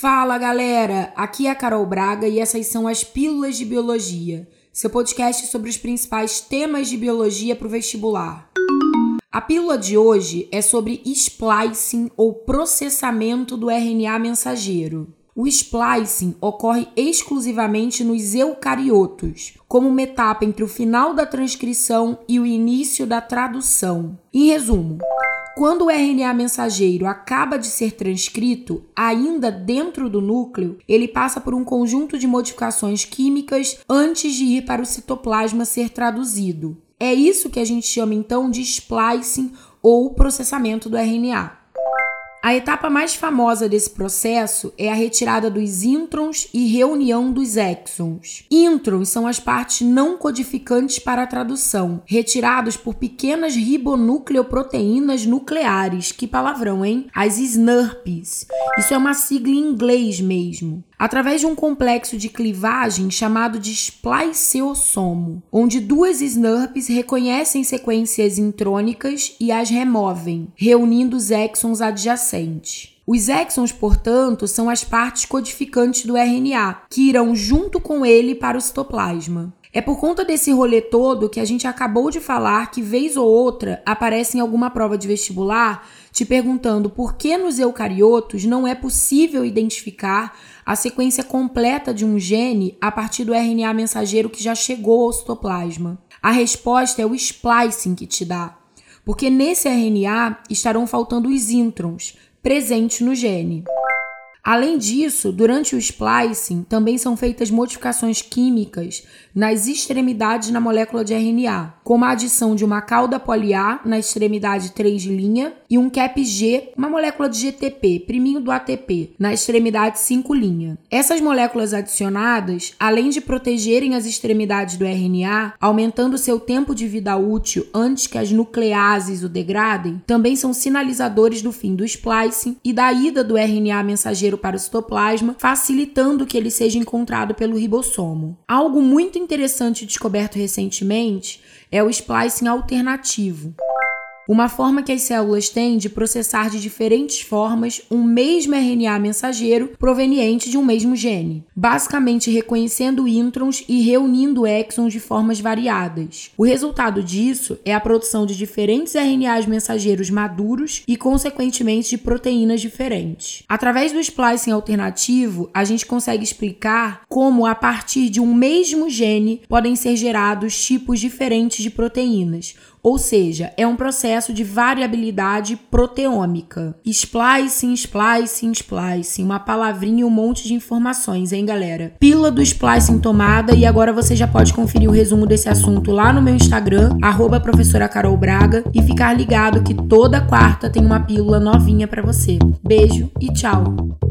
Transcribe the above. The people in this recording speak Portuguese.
Fala galera, aqui é a Carol Braga e essas são as Pílulas de Biologia, seu podcast sobre os principais temas de biologia para o vestibular. A pílula de hoje é sobre splicing ou processamento do RNA mensageiro. O splicing ocorre exclusivamente nos eucariotos, como uma etapa entre o final da transcrição e o início da tradução. Em resumo, quando o RNA mensageiro acaba de ser transcrito, ainda dentro do núcleo, ele passa por um conjunto de modificações químicas antes de ir para o citoplasma ser traduzido. É isso que a gente chama então de splicing ou processamento do RNA. A etapa mais famosa desse processo é a retirada dos introns e reunião dos exons. Introns são as partes não codificantes para a tradução, retirados por pequenas ribonucleoproteínas nucleares. Que palavrão, hein? As SNRPs. Isso é uma sigla em inglês mesmo através de um complexo de clivagem chamado de spliceossomo, onde duas SNRPs reconhecem sequências intrônicas e as removem, reunindo os exons adjacentes. Os exons, portanto, são as partes codificantes do RNA, que irão junto com ele para o citoplasma. É por conta desse rolê todo que a gente acabou de falar que, vez ou outra, aparece em alguma prova de vestibular te perguntando por que nos eucariotos não é possível identificar a sequência completa de um gene a partir do RNA mensageiro que já chegou ao citoplasma. A resposta é o splicing que te dá, porque nesse RNA estarão faltando os introns presentes no gene. Além disso, durante o splicing também são feitas modificações químicas nas extremidades na molécula de RNA, como a adição de uma cauda poliar na extremidade 3 linha e um cap G, uma molécula de GTP, priminho do ATP, na extremidade 5 linha. Essas moléculas adicionadas, além de protegerem as extremidades do RNA, aumentando seu tempo de vida útil antes que as nucleases o degradem, também são sinalizadores do fim do splicing e da ida do RNA mensageiro para o citoplasma, facilitando que ele seja encontrado pelo ribossomo. Algo muito interessante descoberto recentemente é o splicing alternativo uma forma que as células têm de processar de diferentes formas um mesmo RNA mensageiro proveniente de um mesmo gene, basicamente reconhecendo introns e reunindo exons de formas variadas. O resultado disso é a produção de diferentes RNAs mensageiros maduros e, consequentemente, de proteínas diferentes. Através do splicing alternativo, a gente consegue explicar como, a partir de um mesmo gene, podem ser gerados tipos diferentes de proteínas, ou seja, é um processo de variabilidade proteômica. Splicing, splicing, splicing, uma palavrinha e um monte de informações, hein, galera? Pílula do splicing tomada e agora você já pode conferir o resumo desse assunto lá no meu Instagram, arroba professora Carol Braga, e ficar ligado que toda quarta tem uma pílula novinha para você. Beijo e tchau!